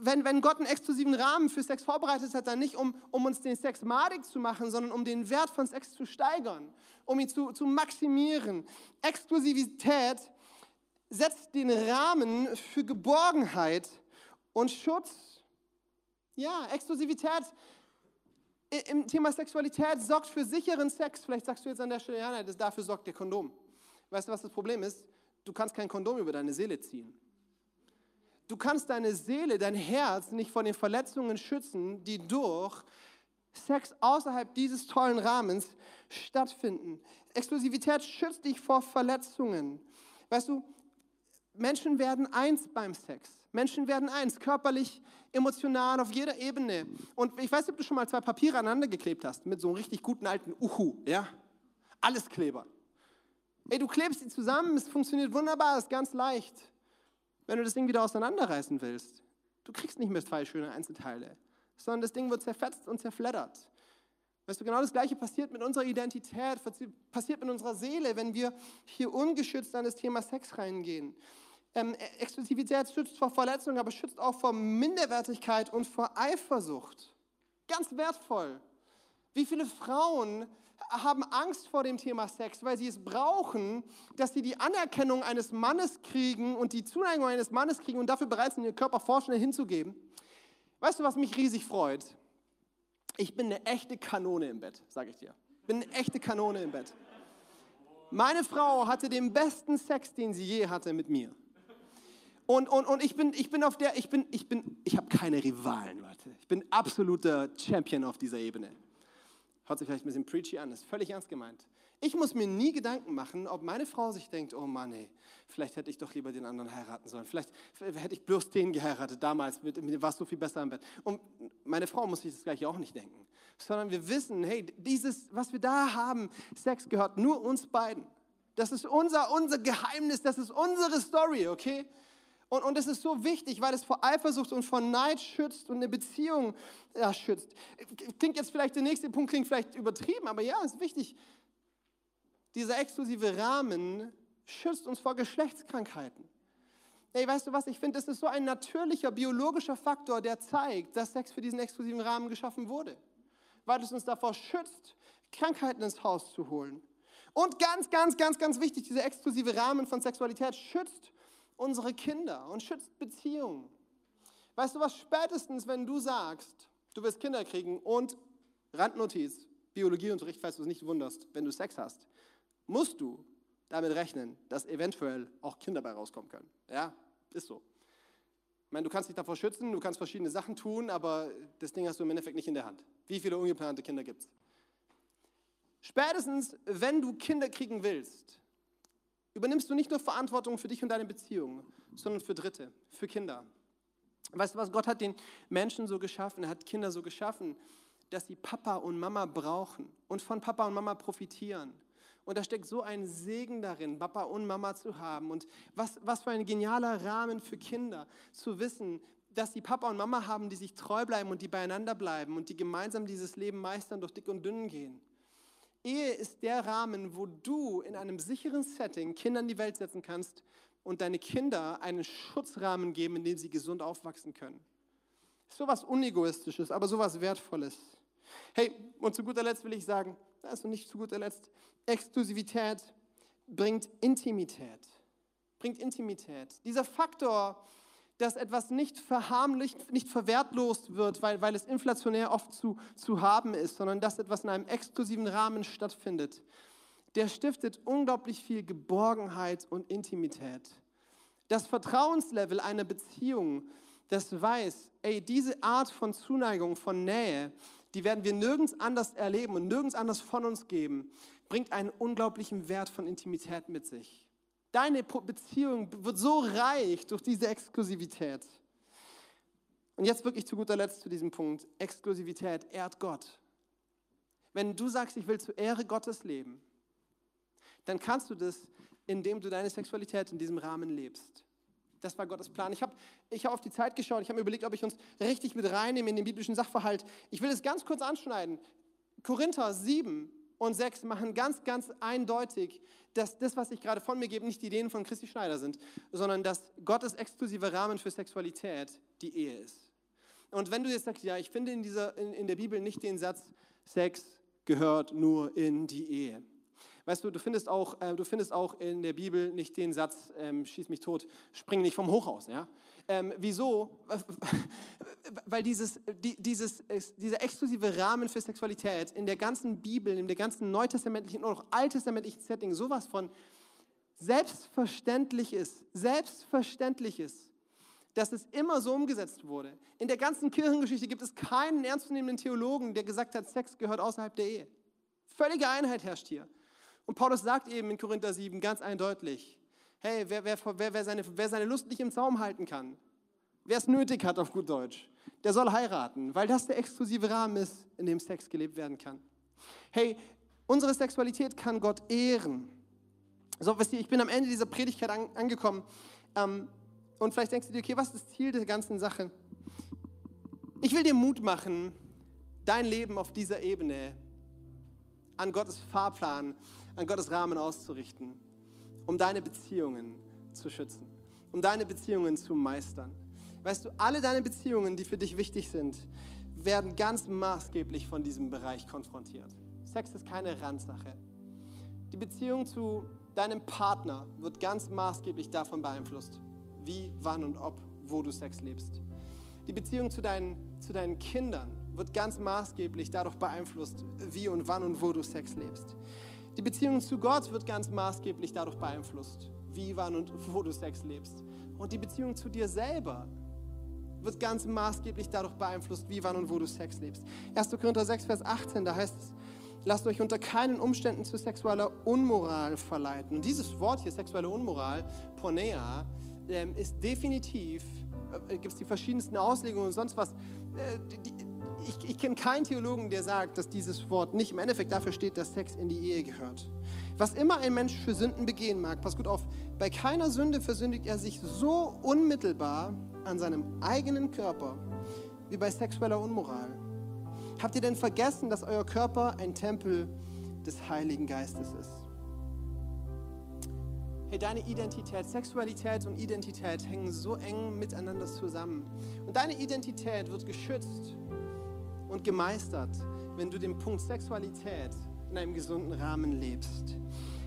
Wenn, wenn Gott einen exklusiven Rahmen für Sex vorbereitet hat, dann nicht um, um uns den Sex madig zu machen, sondern um den Wert von Sex zu steigern, um ihn zu, zu maximieren. Exklusivität setzt den Rahmen für Geborgenheit und Schutz. Ja, Exklusivität im Thema Sexualität sorgt für sicheren Sex. Vielleicht sagst du jetzt an der Stelle, ja, nein, dafür sorgt der Kondom. Weißt du, was das Problem ist? Du kannst kein Kondom über deine Seele ziehen. Du kannst deine Seele, dein Herz nicht von den Verletzungen schützen, die durch Sex außerhalb dieses tollen Rahmens stattfinden. Exklusivität schützt dich vor Verletzungen. Weißt du, Menschen werden eins beim Sex. Menschen werden eins, körperlich, emotional, auf jeder Ebene. Und ich weiß nicht, ob du schon mal zwei Papiere aneinander geklebt hast, mit so einem richtig guten alten Uhu, ja? Alles Kleber. Ey, du klebst sie zusammen, es funktioniert wunderbar, ist ganz leicht wenn du das Ding wieder auseinanderreißen willst. Du kriegst nicht mehr zwei schöne Einzelteile, sondern das Ding wird zerfetzt und zerfleddert. Weißt du, genau das Gleiche passiert mit unserer Identität, passiert mit unserer Seele, wenn wir hier ungeschützt an das Thema Sex reingehen. Ähm, Exklusivität schützt vor Verletzungen, aber schützt auch vor Minderwertigkeit und vor Eifersucht. Ganz wertvoll. Wie viele Frauen haben Angst vor dem Thema Sex, weil sie es brauchen, dass sie die Anerkennung eines Mannes kriegen und die Zuneigung eines Mannes kriegen und dafür bereit sind, ihren Körper vorschnell hinzugeben. Weißt du, was mich riesig freut? Ich bin eine echte Kanone im Bett, sage ich dir. Ich bin eine echte Kanone im Bett. Meine Frau hatte den besten Sex, den sie je hatte mit mir. Und, und, und ich bin, ich bin auf der, ich bin, ich bin, ich habe keine Rivalen, Leute. Ich bin absoluter Champion auf dieser Ebene. Hört sich vielleicht ein bisschen preachy an, ist völlig ernst gemeint. Ich muss mir nie Gedanken machen, ob meine Frau sich denkt, oh Mann, ey, vielleicht hätte ich doch lieber den anderen heiraten sollen. Vielleicht hätte ich bloß den geheiratet damals, mit, mit dem war es so viel besser im Bett. Und meine Frau muss sich das gleiche auch nicht denken. Sondern wir wissen, hey, dieses, was wir da haben, Sex gehört nur uns beiden. Das ist unser, unser Geheimnis, das ist unsere Story, okay? Und, und es ist so wichtig, weil es vor Eifersucht und vor Neid schützt und eine Beziehung ja, schützt. Klingt jetzt vielleicht, der nächste Punkt klingt vielleicht übertrieben, aber ja, ist wichtig. Dieser exklusive Rahmen schützt uns vor Geschlechtskrankheiten. Ey, weißt du was, ich finde, das ist so ein natürlicher biologischer Faktor, der zeigt, dass Sex für diesen exklusiven Rahmen geschaffen wurde. Weil es uns davor schützt, Krankheiten ins Haus zu holen. Und ganz, ganz, ganz, ganz wichtig, dieser exklusive Rahmen von Sexualität schützt unsere Kinder und schützt Beziehungen. Weißt du was, spätestens wenn du sagst, du wirst Kinder kriegen und Randnotiz, Biologieunterricht, falls du es nicht wunderst, wenn du Sex hast, musst du damit rechnen, dass eventuell auch Kinder bei rauskommen können. Ja, ist so. Ich meine, du kannst dich davor schützen, du kannst verschiedene Sachen tun, aber das Ding hast du im Endeffekt nicht in der Hand. Wie viele ungeplante Kinder gibt es? Spätestens, wenn du Kinder kriegen willst, übernimmst du nicht nur Verantwortung für dich und deine Beziehungen, sondern für Dritte, für Kinder. Weißt du was, Gott hat den Menschen so geschaffen, er hat Kinder so geschaffen, dass sie Papa und Mama brauchen und von Papa und Mama profitieren. Und da steckt so ein Segen darin, Papa und Mama zu haben. Und was, was für ein genialer Rahmen für Kinder, zu wissen, dass sie Papa und Mama haben, die sich treu bleiben und die beieinander bleiben und die gemeinsam dieses Leben meistern, durch dick und dünn gehen. Ehe ist der Rahmen, wo du in einem sicheren Setting Kinder in die Welt setzen kannst und deine Kinder einen Schutzrahmen geben, in dem sie gesund aufwachsen können. So was Unegoistisches, aber so was Wertvolles. Hey, und zu guter Letzt will ich sagen, also nicht zu guter Letzt, Exklusivität bringt Intimität. Bringt Intimität. Dieser Faktor, dass etwas nicht verharmlicht, nicht verwertlost wird, weil, weil es inflationär oft zu, zu haben ist, sondern dass etwas in einem exklusiven Rahmen stattfindet, der stiftet unglaublich viel Geborgenheit und Intimität. Das Vertrauenslevel einer Beziehung, das weiß, ey, diese Art von Zuneigung, von Nähe, die werden wir nirgends anders erleben und nirgends anders von uns geben, bringt einen unglaublichen Wert von Intimität mit sich. Deine Beziehung wird so reich durch diese Exklusivität. Und jetzt wirklich zu guter Letzt zu diesem Punkt. Exklusivität ehrt Gott. Wenn du sagst, ich will zur Ehre Gottes leben, dann kannst du das, indem du deine Sexualität in diesem Rahmen lebst. Das war Gottes Plan. Ich habe ich hab auf die Zeit geschaut, ich habe mir überlegt, ob ich uns richtig mit reinnehme in den biblischen Sachverhalt. Ich will es ganz kurz anschneiden. Korinther 7 und 6 machen ganz, ganz eindeutig, dass das, was ich gerade von mir gebe, nicht die Ideen von Christi Schneider sind, sondern dass Gottes exklusiver Rahmen für Sexualität die Ehe ist. Und wenn du jetzt sagst, ja, ich finde in, dieser, in, in der Bibel nicht den Satz, Sex gehört nur in die Ehe. Weißt du, du findest auch, äh, du findest auch in der Bibel nicht den Satz, ähm, schieß mich tot, spring nicht vom Hochhaus. Ja? Ähm, wieso? <laughs> Weil dieses, die, dieses, dieser exklusive Rahmen für Sexualität in der ganzen Bibel, in der ganzen neutestamentlichen und auch alttestamentlichen Setting sowas von selbstverständlich ist, selbstverständlich ist, dass es immer so umgesetzt wurde. In der ganzen Kirchengeschichte gibt es keinen ernstzunehmenden Theologen, der gesagt hat, Sex gehört außerhalb der Ehe. Völlige Einheit herrscht hier. Und Paulus sagt eben in Korinther 7 ganz eindeutig, hey, wer, wer, wer, seine, wer seine Lust nicht im Zaum halten kann, wer es nötig hat auf gut Deutsch, der soll heiraten, weil das der exklusive Rahmen ist, in dem Sex gelebt werden kann. Hey, unsere Sexualität kann Gott ehren. So, wisst ihr, ich bin am Ende dieser Predigkeit an, angekommen ähm, und vielleicht denkst du dir, okay, was ist das Ziel der ganzen Sache? Ich will dir Mut machen, dein Leben auf dieser Ebene an Gottes Fahrplan, an Gottes Rahmen auszurichten um deine Beziehungen zu schützen, um deine Beziehungen zu meistern. Weißt du, alle deine Beziehungen, die für dich wichtig sind, werden ganz maßgeblich von diesem Bereich konfrontiert. Sex ist keine Randsache. Die Beziehung zu deinem Partner wird ganz maßgeblich davon beeinflusst, wie, wann und ob, wo du Sex lebst. Die Beziehung zu deinen, zu deinen Kindern wird ganz maßgeblich dadurch beeinflusst, wie und wann und wo du Sex lebst. Die Beziehung zu Gott wird ganz maßgeblich dadurch beeinflusst, wie, wann und wo du Sex lebst. Und die Beziehung zu dir selber wird ganz maßgeblich dadurch beeinflusst, wie, wann und wo du Sex lebst. 1. Korinther 6, Vers 18, da heißt es, lasst euch unter keinen Umständen zu sexueller Unmoral verleiten. Und dieses Wort hier, sexuelle Unmoral, Pornea, ähm, ist definitiv, äh, gibt es die verschiedensten Auslegungen und sonst was. Äh, die, ich, ich kenne keinen Theologen, der sagt, dass dieses Wort nicht im Endeffekt dafür steht, dass Sex in die Ehe gehört. Was immer ein Mensch für Sünden begehen mag, pass gut auf, bei keiner Sünde versündigt er sich so unmittelbar an seinem eigenen Körper wie bei sexueller Unmoral. Habt ihr denn vergessen, dass euer Körper ein Tempel des Heiligen Geistes ist? Hey, deine Identität, Sexualität und Identität hängen so eng miteinander zusammen. Und deine Identität wird geschützt und gemeistert, wenn du den Punkt Sexualität in einem gesunden Rahmen lebst.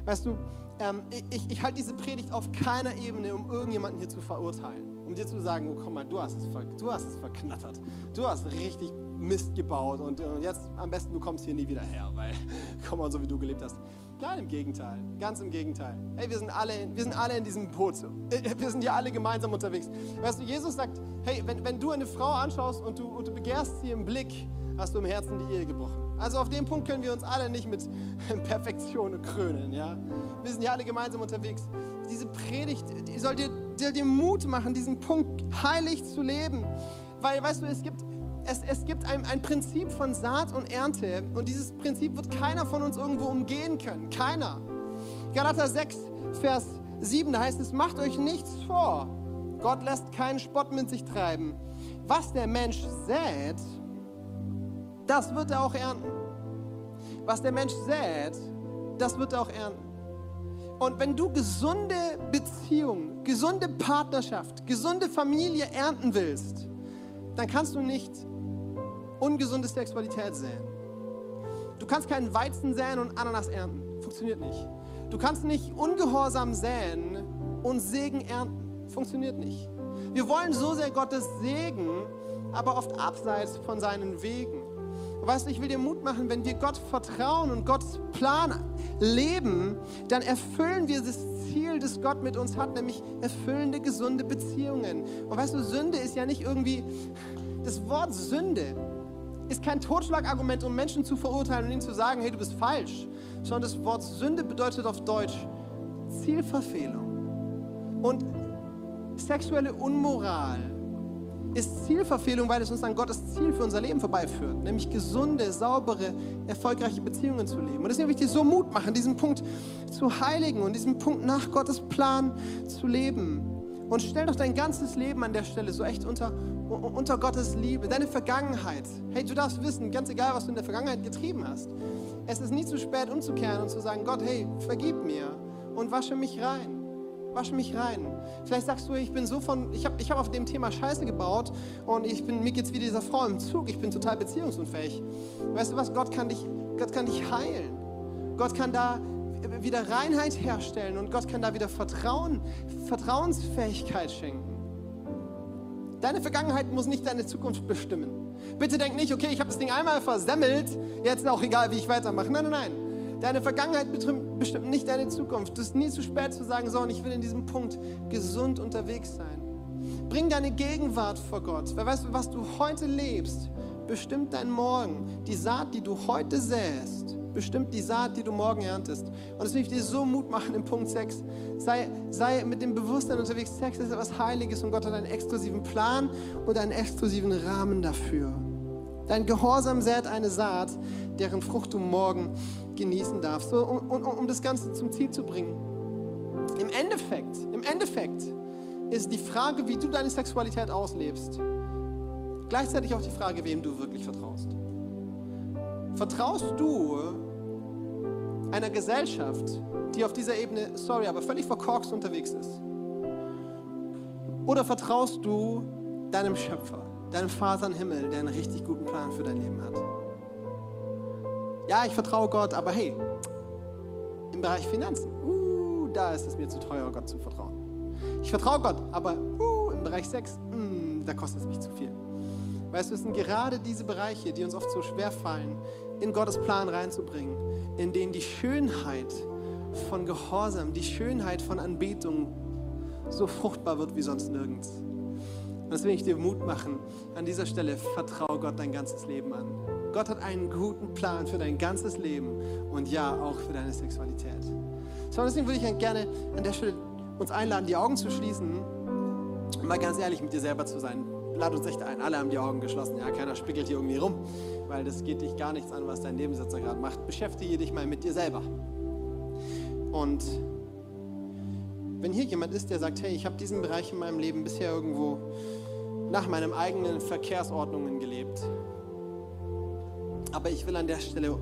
Weißt du, ähm, ich, ich halte diese Predigt auf keiner Ebene, um irgendjemanden hier zu verurteilen. Um dir zu sagen, oh komm mal, du hast es, du hast es verknattert. Du hast richtig Mist gebaut und, und jetzt am besten du kommst hier nie wieder her, weil <laughs> komm mal so wie du gelebt hast. Nein, im Gegenteil, ganz im Gegenteil. Hey, wir sind alle, wir sind alle in diesem Boot. Wir sind ja alle gemeinsam unterwegs. Weißt du, Jesus sagt, hey, wenn, wenn du eine Frau anschaust und du, und du begehrst sie im Blick, hast du im Herzen die Ehe gebrochen. Also auf dem Punkt können wir uns alle nicht mit <laughs> Perfektion krönen. Ja? Wir sind ja alle gemeinsam unterwegs. Diese Predigt, die soll dir, soll dir Mut machen, diesen Punkt heilig zu leben. Weil, weißt du, es gibt, es, es gibt ein, ein Prinzip von Saat und Ernte und dieses Prinzip wird keiner von uns irgendwo umgehen können. Keiner. Galater 6, Vers 7, da heißt es, macht euch nichts vor. Gott lässt keinen Spott mit sich treiben. Was der Mensch sät, das wird er auch ernten. Was der Mensch sät, das wird er auch ernten. Und wenn du gesunde Beziehung, gesunde Partnerschaft, gesunde Familie ernten willst, dann kannst du nicht ungesunde Sexualität säen. Du kannst keinen Weizen säen und Ananas ernten. Funktioniert nicht. Du kannst nicht ungehorsam säen und Segen ernten. Funktioniert nicht. Wir wollen so sehr Gottes Segen, aber oft abseits von seinen Wegen. Weißt du, ich will dir Mut machen, wenn wir Gott vertrauen und Gottes Plan leben, dann erfüllen wir das Ziel, das Gott mit uns hat, nämlich erfüllende, gesunde Beziehungen. Und weißt du, Sünde ist ja nicht irgendwie, das Wort Sünde ist kein Totschlagargument, um Menschen zu verurteilen und ihnen zu sagen, hey, du bist falsch, sondern das Wort Sünde bedeutet auf Deutsch Zielverfehlung. Und sexuelle Unmoral ist Zielverfehlung, weil es uns an Gottes Ziel für unser Leben vorbeiführt, nämlich gesunde, saubere, erfolgreiche Beziehungen zu leben. Und deswegen will ich dir so Mut machen, diesen Punkt zu heiligen und diesen Punkt nach Gottes Plan zu leben. Und stell doch dein ganzes Leben an der Stelle so echt unter, unter Gottes Liebe, deine Vergangenheit. Hey, du darfst wissen, ganz egal, was du in der Vergangenheit getrieben hast, es ist nie zu spät umzukehren und zu sagen, Gott, hey, vergib mir und wasche mich rein. Wasch mich rein. Vielleicht sagst du, ich bin so von, ich habe ich hab auf dem Thema Scheiße gebaut und ich bin, mir geht's wie dieser Frau im Zug, ich bin total beziehungsunfähig. Weißt du was, Gott kann dich, Gott kann dich heilen. Gott kann da wieder Reinheit herstellen und Gott kann da wieder Vertrauen, Vertrauensfähigkeit schenken. Deine Vergangenheit muss nicht deine Zukunft bestimmen. Bitte denk nicht, okay, ich habe das Ding einmal versemmelt, jetzt auch egal, wie ich weitermache. Nein, nein, nein. Deine Vergangenheit bestimmt nicht deine Zukunft. Es ist nie zu spät zu sagen, so, und ich will in diesem Punkt gesund unterwegs sein. Bring deine Gegenwart vor Gott. Weil weißt du, was du heute lebst, bestimmt dein Morgen. Die Saat, die du heute säst, bestimmt die Saat, die du morgen erntest. Und das will ich dir so Mut machen im Punkt 6. Sei, sei mit dem Bewusstsein unterwegs, Sex ist etwas Heiliges und Gott hat einen exklusiven Plan und einen exklusiven Rahmen dafür. Dein Gehorsam sät eine Saat, deren Frucht du morgen genießen darfst. So, um, um, um das Ganze zum Ziel zu bringen. Im Endeffekt, im Endeffekt ist die Frage, wie du deine Sexualität auslebst, gleichzeitig auch die Frage, wem du wirklich vertraust. Vertraust du einer Gesellschaft, die auf dieser Ebene, sorry, aber völlig verkorkst unterwegs ist? Oder vertraust du deinem Schöpfer, deinem Vater im Himmel, der einen richtig guten Plan für dein Leben hat? Ja, ich vertraue Gott, aber hey, im Bereich Finanzen, uh, da ist es mir zu teuer, Gott zu vertrauen. Ich vertraue Gott, aber uh, im Bereich Sex, mm, da kostet es mich zu viel. Weißt du, es sind gerade diese Bereiche, die uns oft so schwer fallen, in Gottes Plan reinzubringen, in denen die Schönheit von Gehorsam, die Schönheit von Anbetung so fruchtbar wird wie sonst nirgends. Und das will ich dir Mut machen. An dieser Stelle vertraue Gott dein ganzes Leben an. Gott hat einen guten Plan für dein ganzes Leben und ja, auch für deine Sexualität. So, deswegen würde ich gerne an der Stelle uns einladen, die Augen zu schließen und mal ganz ehrlich mit dir selber zu sein. Lad uns echt ein. Alle haben die Augen geschlossen. Ja, keiner spiegelt hier irgendwie rum, weil das geht dich gar nichts an, was dein Nebensitzer gerade macht. Beschäftige dich mal mit dir selber. Und wenn hier jemand ist, der sagt, hey, ich habe diesen Bereich in meinem Leben bisher irgendwo nach meinen eigenen Verkehrsordnungen gelebt, aber ich will an der Stelle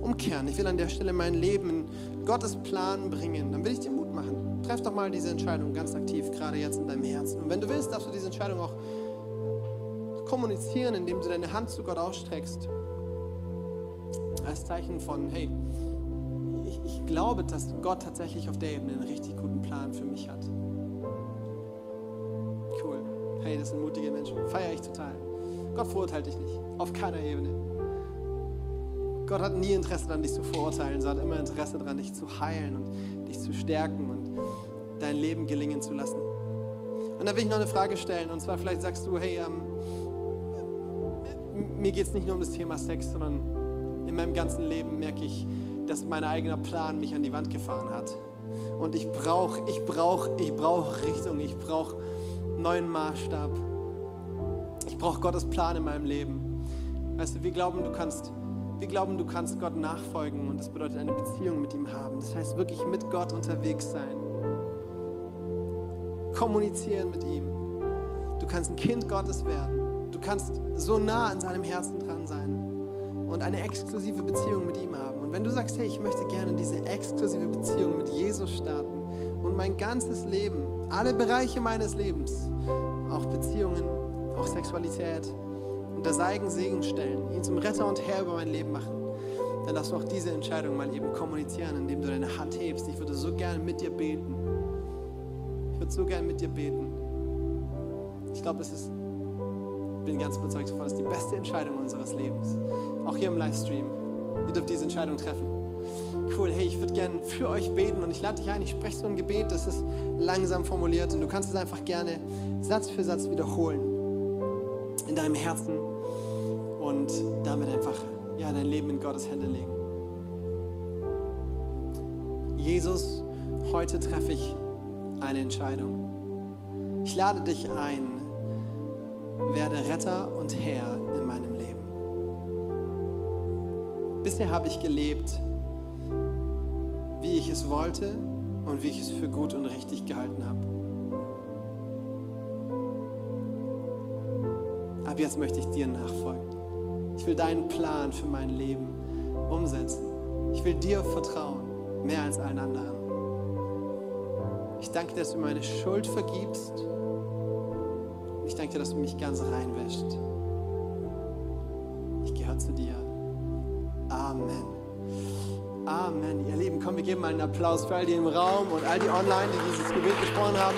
umkehren, ich will an der Stelle mein Leben in Gottes Plan bringen, dann will ich dir Mut machen. Treff doch mal diese Entscheidung ganz aktiv, gerade jetzt in deinem Herzen. Und wenn du willst, darfst du diese Entscheidung auch kommunizieren, indem du deine Hand zu Gott ausstreckst. Als Zeichen von, hey, ich, ich glaube, dass Gott tatsächlich auf der Ebene einen richtig guten Plan für mich hat. Cool. Hey, das sind mutige Menschen. Feiere ich total. Gott verurteilt dich nicht. Auf keiner Ebene. Gott hat nie Interesse daran, dich zu verurteilen, sondern immer Interesse daran, dich zu heilen und dich zu stärken und dein Leben gelingen zu lassen. Und da will ich noch eine Frage stellen. Und zwar vielleicht sagst du, hey, ähm, mir geht es nicht nur um das Thema Sex, sondern in meinem ganzen Leben merke ich, dass mein eigener Plan mich an die Wand gefahren hat. Und ich brauche, ich brauche, ich brauche Richtung, ich brauche neuen Maßstab. Ich brauche Gottes Plan in meinem Leben. Weißt du, wir glauben, du kannst, wir glauben, du kannst Gott nachfolgen und das bedeutet eine Beziehung mit ihm haben. Das heißt wirklich mit Gott unterwegs sein. Kommunizieren mit ihm. Du kannst ein Kind Gottes werden. Du kannst so nah an seinem Herzen dran sein und eine exklusive Beziehung mit ihm haben. Und wenn du sagst, hey, ich möchte gerne diese exklusive Beziehung mit Jesus starten und mein ganzes Leben, alle Bereiche meines Lebens, auch Beziehungen, auch Sexualität, unter Seigen Segen stellen, ihn zum Retter und Herr über mein Leben machen, dann darfst du auch diese Entscheidung mal eben kommunizieren, indem du deine Hand hebst. Ich würde so gerne mit dir beten. Ich würde so gerne mit dir beten. Ich glaube, es ist bin ganz überzeugt davon, das ist die beste Entscheidung unseres Lebens. Auch hier im Livestream. Ihr dürft diese Entscheidung treffen. Cool, hey, ich würde gerne für euch beten und ich lade dich ein, ich spreche so ein Gebet, das ist langsam formuliert und du kannst es einfach gerne Satz für Satz wiederholen in deinem Herzen und damit einfach ja, dein Leben in Gottes Hände legen. Jesus, heute treffe ich eine Entscheidung. Ich lade dich ein, werde Retter und Herr in meinem Leben. Bisher habe ich gelebt, wie ich es wollte und wie ich es für gut und richtig gehalten habe. Ab jetzt möchte ich dir nachfolgen. Ich will deinen Plan für mein Leben umsetzen. Ich will dir vertrauen, mehr als allen anderen. Ich danke, dass du meine Schuld vergibst ich danke dir, dass du mich ganz reinwäscht. Ich gehöre zu dir. Amen. Amen. Ihr Lieben, komm, wir geben mal einen Applaus für all die im Raum und all die online, die dieses Gebet gesprochen haben.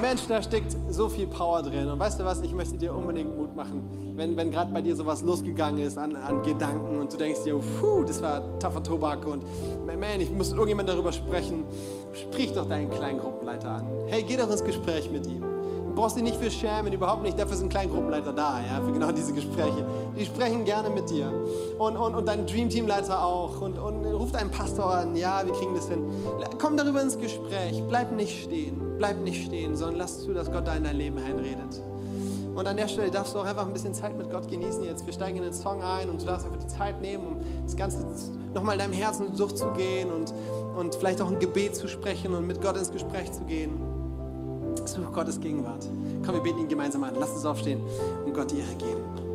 Mensch, da steckt so viel Power drin. Und weißt du was, ich möchte dir unbedingt Mut machen, wenn, wenn gerade bei dir sowas losgegangen ist an, an Gedanken und du denkst dir, puh, das war taffer Tobak und man, ich muss irgendjemand darüber sprechen, sprich doch deinen Kleingruppenleiter an. Hey, geh doch ins Gespräch mit ihm. Du brauchst dich nicht für schämen, überhaupt nicht. Dafür sind Kleingruppenleiter da, ja, für genau diese Gespräche. Die sprechen gerne mit dir. Und, und, und dein Dreamteamleiter auch. Und, und ruf deinen Pastor an. Ja, wir kriegen das hin. Komm darüber ins Gespräch. Bleib nicht stehen. Bleib nicht stehen, sondern lass zu, dass Gott da in dein Leben einredet. Und an der Stelle darfst du auch einfach ein bisschen Zeit mit Gott genießen jetzt. Wir steigen in den Song ein und du darfst einfach die Zeit nehmen, um das Ganze nochmal in deinem Herzen durchzugehen und, und vielleicht auch ein Gebet zu sprechen und mit Gott ins Gespräch zu gehen. Such Gottes Gegenwart. Komm, wir beten ihn gemeinsam an. Lass uns aufstehen und Gott die Ehre geben.